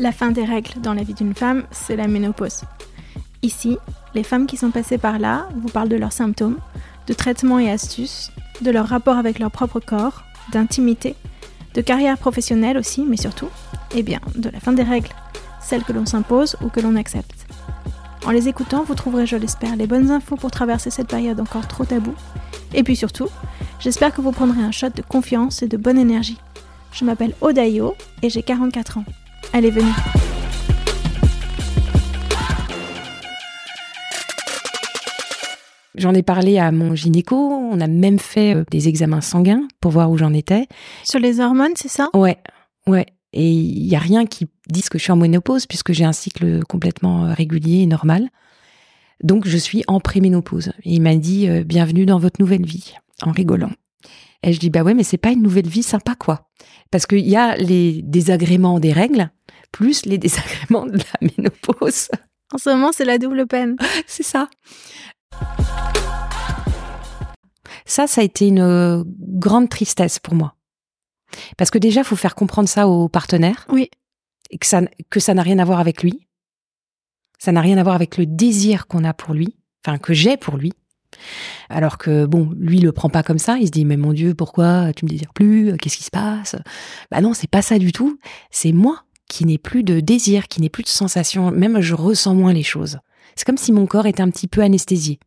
La fin des règles dans la vie d'une femme, c'est la ménopause. Ici, les femmes qui sont passées par là vous parlent de leurs symptômes, de traitements et astuces, de leur rapport avec leur propre corps, d'intimité, de carrière professionnelle aussi, mais surtout, eh bien, de la fin des règles, celles que l'on s'impose ou que l'on accepte. En les écoutant, vous trouverez, je l'espère, les bonnes infos pour traverser cette période encore trop taboue. Et puis surtout, j'espère que vous prendrez un shot de confiance et de bonne énergie. Je m'appelle Odayo et j'ai 44 ans. Allez, venez. J'en ai parlé à mon gynéco, on a même fait euh, des examens sanguins pour voir où j'en étais. Sur les hormones, c'est ça? Ouais, ouais. Et il n'y a rien qui dise que je suis en ménopause puisque j'ai un cycle complètement euh, régulier et normal. Donc je suis en préménopause. Et il m'a dit euh, bienvenue dans votre nouvelle vie, en rigolant. Et je dis bah ouais, mais c'est pas une nouvelle vie sympa quoi. Parce qu'il y a les désagréments des règles plus les désagréments de la ménopause. En ce moment, c'est la double peine. c'est ça. Ça, ça a été une euh, grande tristesse pour moi. Parce que déjà, il faut faire comprendre ça au partenaire. Oui. Et que ça, que ça n'a rien à voir avec lui. Ça n'a rien à voir avec le désir qu'on a pour lui. Enfin, que j'ai pour lui. Alors que, bon, lui, il le prend pas comme ça. Il se dit, mais mon Dieu, pourquoi tu me désires plus? Qu'est-ce qui se passe? Bah non, c'est pas ça du tout. C'est moi qui n'ai plus de désir, qui n'ai plus de sensation. Même je ressens moins les choses. C'est comme si mon corps était un petit peu anesthésié.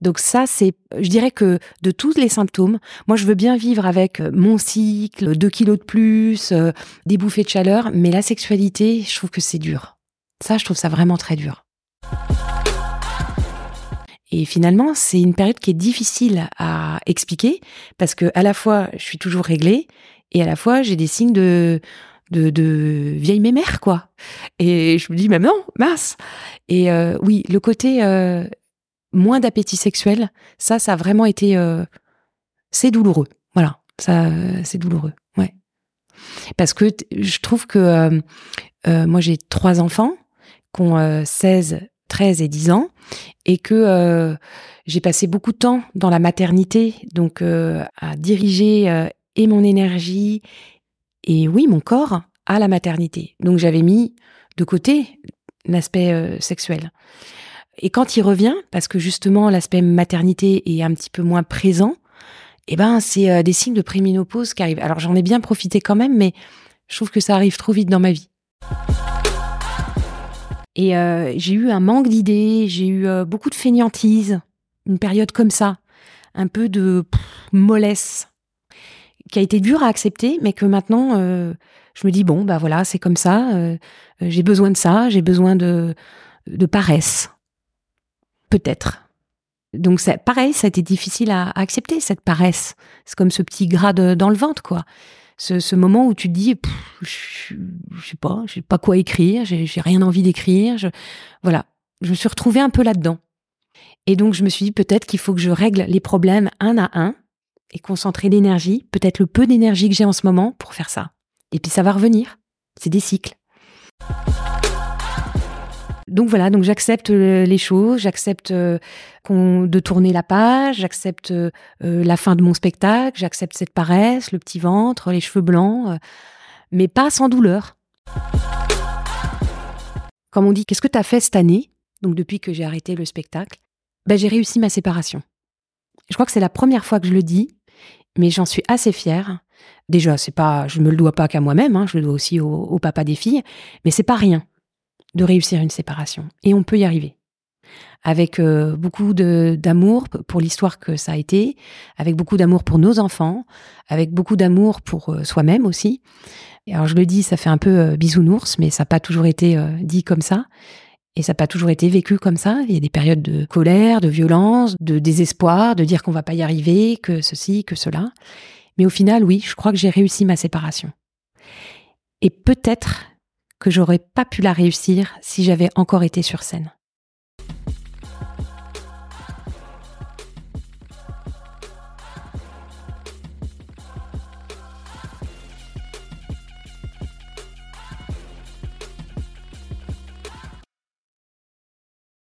Donc ça, c'est, je dirais que de tous les symptômes, moi je veux bien vivre avec euh, mon cycle, 2 kilos de plus, euh, des bouffées de chaleur, mais la sexualité, je trouve que c'est dur. Ça, je trouve ça vraiment très dur. Et finalement, c'est une période qui est difficile à expliquer parce que à la fois, je suis toujours réglée et à la fois, j'ai des signes de de, vieille mémère, quoi. Et je me dis, mais non, mince. Et euh, oui, le côté moins d'appétit sexuel, ça, ça a vraiment été, euh, c'est douloureux. Voilà, c'est douloureux. Ouais. Parce que je trouve que euh, euh, moi, j'ai trois enfants qui ont 16, 13 et 10 ans et que j'ai passé beaucoup de temps dans la maternité, donc à diriger et mon énergie et oui, mon corps à la maternité. Donc j'avais mis de côté l'aspect sexuel. Et quand il revient, parce que justement l'aspect maternité est un petit peu moins présent, eh ben c'est euh, des signes de préménopause qui arrivent. Alors j'en ai bien profité quand même, mais je trouve que ça arrive trop vite dans ma vie. Et euh, j'ai eu un manque d'idées, j'ai eu euh, beaucoup de fainéantise, une période comme ça, un peu de mollesse, qui a été dure à accepter, mais que maintenant je me dis bon bah voilà c'est comme ça, j'ai besoin de ça, j'ai besoin de de paresse. Peut-être. Donc c'est pareil, ça a été difficile à, accepter cette paresse. C'est comme ce petit gras dans le ventre, quoi. Ce, moment où tu te dis, je, sais pas, je pas quoi écrire, j'ai rien envie d'écrire. Voilà, je me suis retrouvée un peu là-dedans. Et donc je me suis dit peut-être qu'il faut que je règle les problèmes un à un et concentrer l'énergie, peut-être le peu d'énergie que j'ai en ce moment pour faire ça. Et puis ça va revenir. C'est des cycles. Donc voilà, donc j'accepte euh, les choses, j'accepte euh, de tourner la page, j'accepte euh, la fin de mon spectacle, j'accepte cette paresse, le petit ventre, les cheveux blancs, mais pas sans douleur. Comme on dit, qu'est-ce que tu as fait cette année Donc depuis que j'ai arrêté le spectacle, ben, j'ai réussi ma séparation. Je crois que c'est la première fois que je le dis, mais j'en suis assez fière. Déjà, c'est pas, je me le dois pas qu'à moi-même, hein, je le dois aussi au, au papa des filles, mais c'est pas rien de réussir une séparation. Et on peut y arriver. Avec euh, beaucoup d'amour pour l'histoire que ça a été, avec beaucoup d'amour pour nos enfants, avec beaucoup d'amour pour euh, soi-même aussi. Et alors je le dis, ça fait un peu euh, bisounours, mais ça n'a pas toujours été dit comme ça. Et ça n'a pas toujours été vécu comme ça. Il y a des périodes de colère, de violence, de désespoir, de dire qu'on va pas y arriver, que ceci, que cela. Mais au final, oui, je crois que j'ai réussi ma séparation. Et peut-être que j'aurais pas pu la réussir si j'avais encore été sur scène.